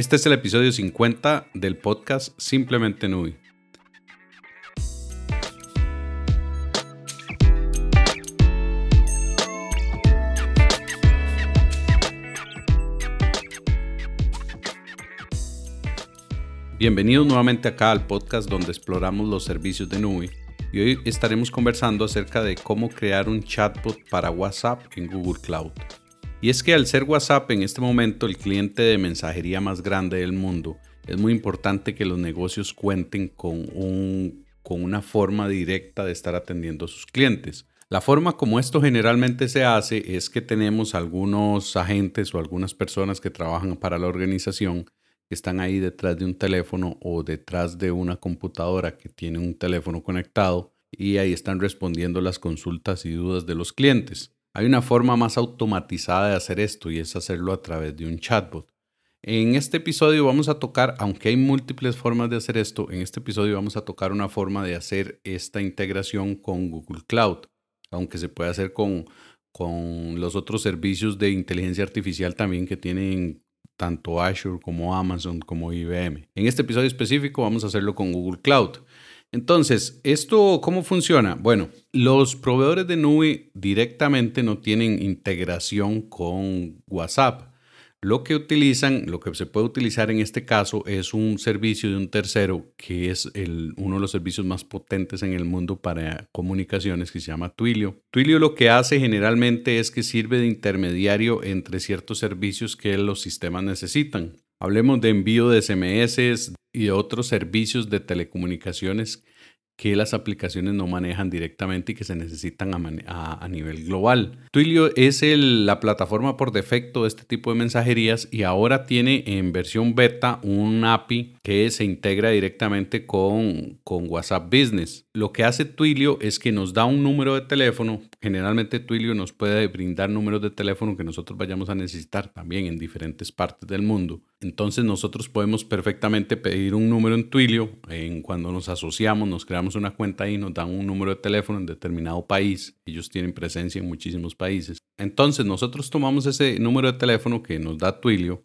Este es el episodio 50 del podcast Simplemente Nui. Bienvenidos nuevamente acá al podcast donde exploramos los servicios de Nui y hoy estaremos conversando acerca de cómo crear un chatbot para WhatsApp en Google Cloud. Y es que al ser WhatsApp en este momento el cliente de mensajería más grande del mundo, es muy importante que los negocios cuenten con, un, con una forma directa de estar atendiendo a sus clientes. La forma como esto generalmente se hace es que tenemos algunos agentes o algunas personas que trabajan para la organización que están ahí detrás de un teléfono o detrás de una computadora que tiene un teléfono conectado y ahí están respondiendo las consultas y dudas de los clientes. Hay una forma más automatizada de hacer esto y es hacerlo a través de un chatbot. En este episodio vamos a tocar, aunque hay múltiples formas de hacer esto, en este episodio vamos a tocar una forma de hacer esta integración con Google Cloud, aunque se puede hacer con, con los otros servicios de inteligencia artificial también que tienen tanto Azure como Amazon como IBM. En este episodio específico vamos a hacerlo con Google Cloud. Entonces, ¿esto cómo funciona? Bueno, los proveedores de nube directamente no tienen integración con WhatsApp. Lo que utilizan, lo que se puede utilizar en este caso es un servicio de un tercero que es uno de los servicios más potentes en el mundo para comunicaciones que se llama Twilio. Twilio lo que hace generalmente es que sirve de intermediario entre ciertos servicios que los sistemas necesitan. Hablemos de envío de SMS y otros servicios de telecomunicaciones que las aplicaciones no manejan directamente y que se necesitan a, nivel global. Twilio es la plataforma por defecto de este tipo de mensajerías y ahora tiene en versión beta un API que se integra directamente con, con WhatsApp Business. Lo que hace Twilio es que nos da un número de teléfono. Generalmente Twilio nos puede brindar números de teléfono que nosotros vayamos a necesitar también en diferentes partes del mundo. Entonces nosotros podemos perfectamente pedir un número en Twilio. En cuando nos asociamos, nos creamos una cuenta y nos dan un número de teléfono en determinado país. Ellos tienen presencia en muchísimos países. Entonces nosotros tomamos ese número de teléfono que nos da Twilio,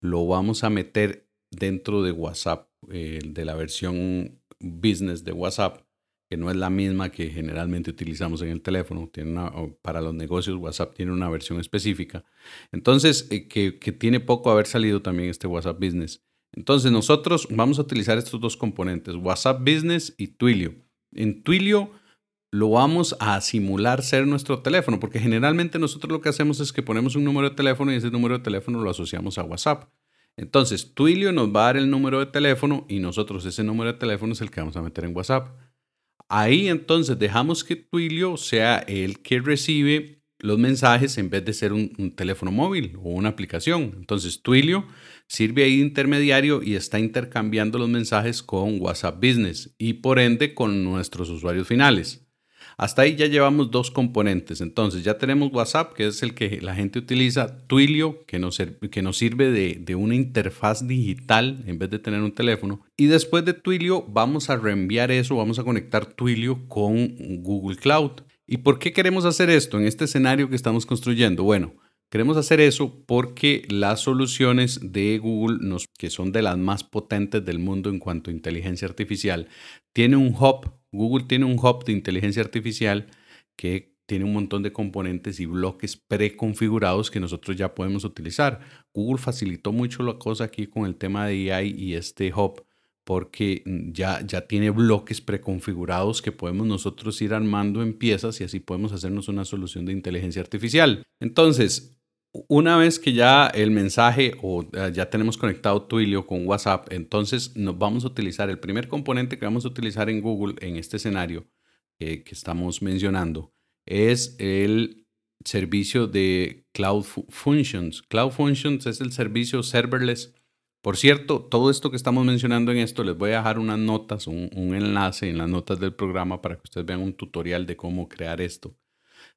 lo vamos a meter dentro de WhatsApp, eh, de la versión business de WhatsApp que no es la misma que generalmente utilizamos en el teléfono. Tiene una, para los negocios WhatsApp tiene una versión específica. Entonces, eh, que, que, tiene poco haber salido también este WhatsApp Business. Entonces, nosotros vamos a utilizar estos dos componentes, WhatsApp Business y Twilio. En Twilio lo vamos a simular ser nuestro teléfono, porque generalmente nosotros lo que hacemos es que ponemos un número de teléfono y ese número de teléfono lo asociamos a WhatsApp. Entonces, Twilio nos va a dar el número de teléfono y nosotros ese número de teléfono es el que vamos a meter en WhatsApp. Ahí entonces dejamos que Twilio sea el que recibe los mensajes en vez de ser un, teléfono móvil o una aplicación. Entonces Twilio sirve ahí de intermediario y está intercambiando los mensajes con WhatsApp Business y por ende con nuestros usuarios finales. Hasta ahí ya llevamos dos componentes. Entonces ya tenemos WhatsApp, que es el que la gente utiliza, Twilio, que nos, que nos sirve de, de, una interfaz digital en vez de tener un teléfono. Y después de Twilio vamos a reenviar eso, vamos a conectar Twilio con Google Cloud. ¿Y por qué queremos hacer esto en este escenario que estamos construyendo? Bueno, Queremos hacer eso porque las soluciones de Google, que son de las más potentes del mundo en cuanto a inteligencia artificial, tiene un hub, Google tiene un hub de inteligencia artificial que tiene un montón de componentes y bloques preconfigurados que nosotros ya podemos utilizar. Google facilitó mucho la cosa aquí con el tema de AI y este hub porque ya, ya tiene bloques preconfigurados que podemos nosotros ir armando en piezas y así podemos hacernos una solución de inteligencia artificial. Entonces, una vez que ya el mensaje o eh, ya tenemos conectado Twilio con WhatsApp, entonces nos vamos a utilizar el primer componente que vamos a utilizar en Google en este escenario que estamos mencionando es el servicio de Cloud Functions. Cloud Functions es el servicio serverless. Por cierto, todo esto que estamos mencionando en esto, les voy a dejar unas notas, un, enlace en las notas del programa para que ustedes vean un tutorial de cómo crear esto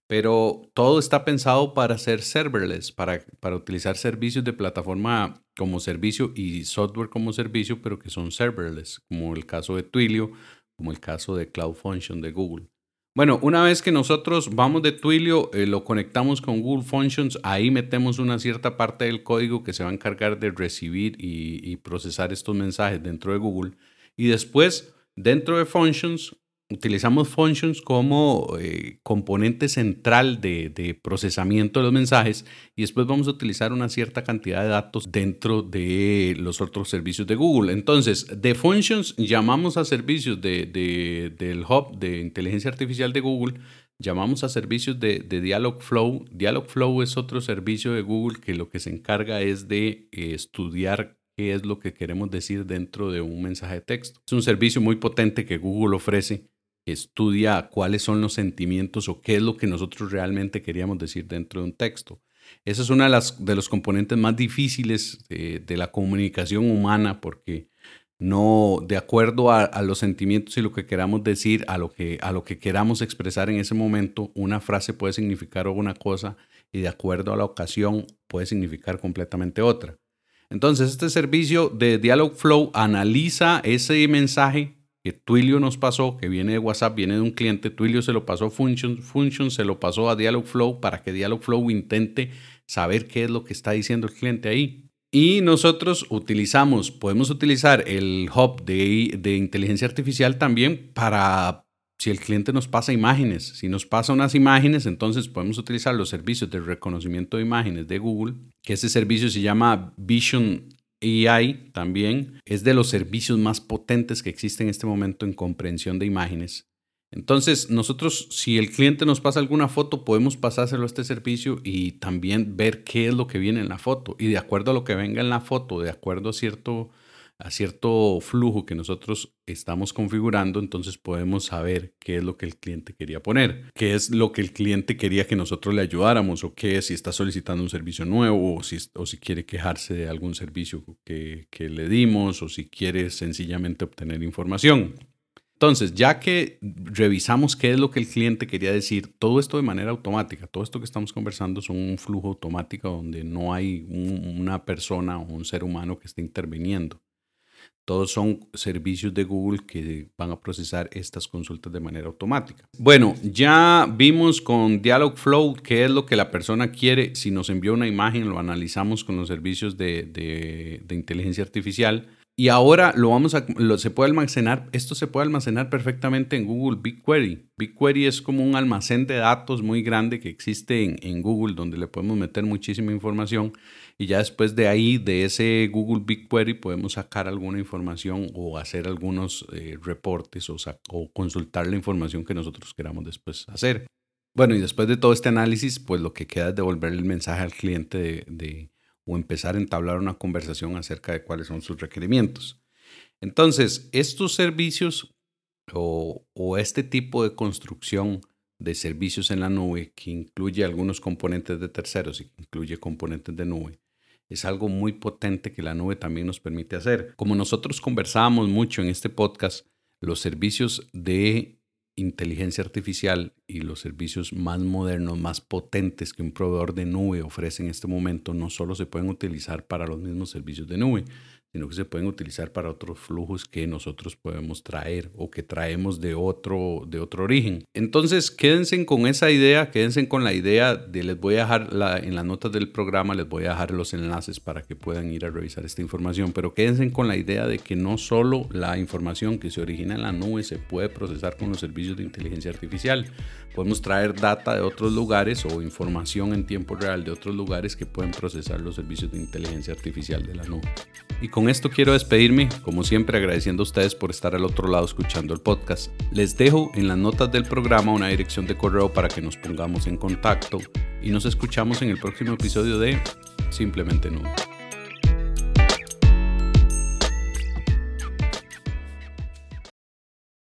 pero todo está pensado para ser serverless, para, para utilizar servicios de plataforma como servicio y software como servicio, pero que son serverless, como el caso de Twilio, como el caso de Cloud Function de Google. Bueno, una vez que nosotros vamos de Twilio, eh, lo conectamos con Google Functions, ahí metemos una cierta parte del código que se va a encargar de recibir y procesar estos mensajes dentro de Google. Y después, dentro de Functions, utilizamos functions como eh, componente central de, procesamiento de los mensajes y después vamos a utilizar una cierta cantidad de datos dentro de los otros servicios de Google. Entonces, de functions llamamos a servicios de, del hub de inteligencia artificial de Google, llamamos a servicios de, de Dialogflow. Dialogflow es otro servicio de Google que lo que se encarga es de eh, estudiar qué es lo que queremos decir dentro de un mensaje de texto. Es un servicio muy potente que Google ofrece estudia cuáles son los sentimientos o qué es lo que nosotros realmente queríamos decir dentro de un texto. Esa es una de, las, los componentes más difíciles de, la comunicación humana porque no, de acuerdo a, los sentimientos y lo que queramos decir, a lo que, a lo que queramos expresar en ese momento, una frase puede significar una cosa y de acuerdo a la ocasión puede significar completamente otra. Entonces, este servicio de Dialogflow analiza ese mensaje que Twilio nos pasó, que viene de WhatsApp, viene de un cliente, Twilio se lo pasó a Functions, Functions se lo pasó a Dialogflow para que Dialogflow intente saber qué es lo que está diciendo el cliente ahí. Y nosotros utilizamos, podemos utilizar el hub de, de inteligencia artificial también para, si el cliente nos pasa imágenes, si nos pasa unas imágenes, entonces podemos utilizar los servicios de reconocimiento de imágenes de Google, que ese servicio se llama Vision AI también es de los servicios más potentes que existen en este momento en comprensión de imágenes. Entonces, nosotros, si el cliente nos pasa alguna foto, podemos pasárselo a este servicio y también ver qué es lo que viene en la foto. Y de acuerdo a lo que venga en la foto, de acuerdo a cierto a cierto flujo que nosotros estamos configurando, entonces podemos saber qué es lo que el cliente quería poner, qué es lo que el cliente quería que nosotros le ayudáramos o qué si está solicitando un servicio nuevo o si, o si quiere quejarse de algún servicio que, que le dimos o si quiere sencillamente obtener información. Entonces, ya que revisamos qué es lo que el cliente quería decir, todo esto de manera automática, todo esto que estamos conversando son un flujo automático donde no hay una persona o un ser humano que esté interviniendo. Todos son servicios de Google que van a procesar estas consultas de manera automática. Bueno, ya vimos con Dialogflow qué es lo que la persona quiere. Si nos envió una imagen, lo analizamos con los servicios de, de inteligencia artificial y ahora lo vamos a, se puede almacenar, esto se puede almacenar perfectamente en Google BigQuery. BigQuery es como un almacén de datos muy grande que existe en, Google donde le podemos meter muchísima información y ya después de ahí, de ese Google BigQuery, podemos sacar alguna información o hacer algunos eh, reportes o, consultar la información que nosotros queramos después hacer. Bueno, y después de todo este análisis, pues lo que queda es devolverle el mensaje al cliente de, de o empezar a entablar una conversación acerca de cuáles son sus requerimientos. Entonces, estos servicios o, este tipo de construcción de servicios en la nube, que incluye algunos componentes de terceros y incluye componentes de nube, es algo muy potente que la nube también nos permite hacer. Como nosotros conversábamos mucho en este podcast, los servicios de inteligencia artificial y los servicios más modernos, más potentes que un proveedor de nube ofrece en este momento, no solo se pueden utilizar para los mismos servicios de nube, sino que se pueden utilizar para otros flujos que nosotros podemos traer o que traemos de otro, de otro origen. Entonces, quédense con esa idea, quédense con la idea de, les voy a dejar la, en las notas del programa, les voy a dejar los enlaces para que puedan ir a revisar esta información, pero quédense con la idea de que no solo la información que se origina en la nube se puede procesar con los servicios de inteligencia artificial, podemos traer data de otros lugares o información en tiempo real de otros lugares que pueden procesar los servicios de inteligencia artificial de la nube. Y con esto quiero despedirme, como siempre agradeciendo a ustedes por estar al otro lado escuchando el podcast. Les dejo en las notas del programa una dirección de correo para que nos pongamos en contacto y nos escuchamos en el próximo episodio de Simplemente No.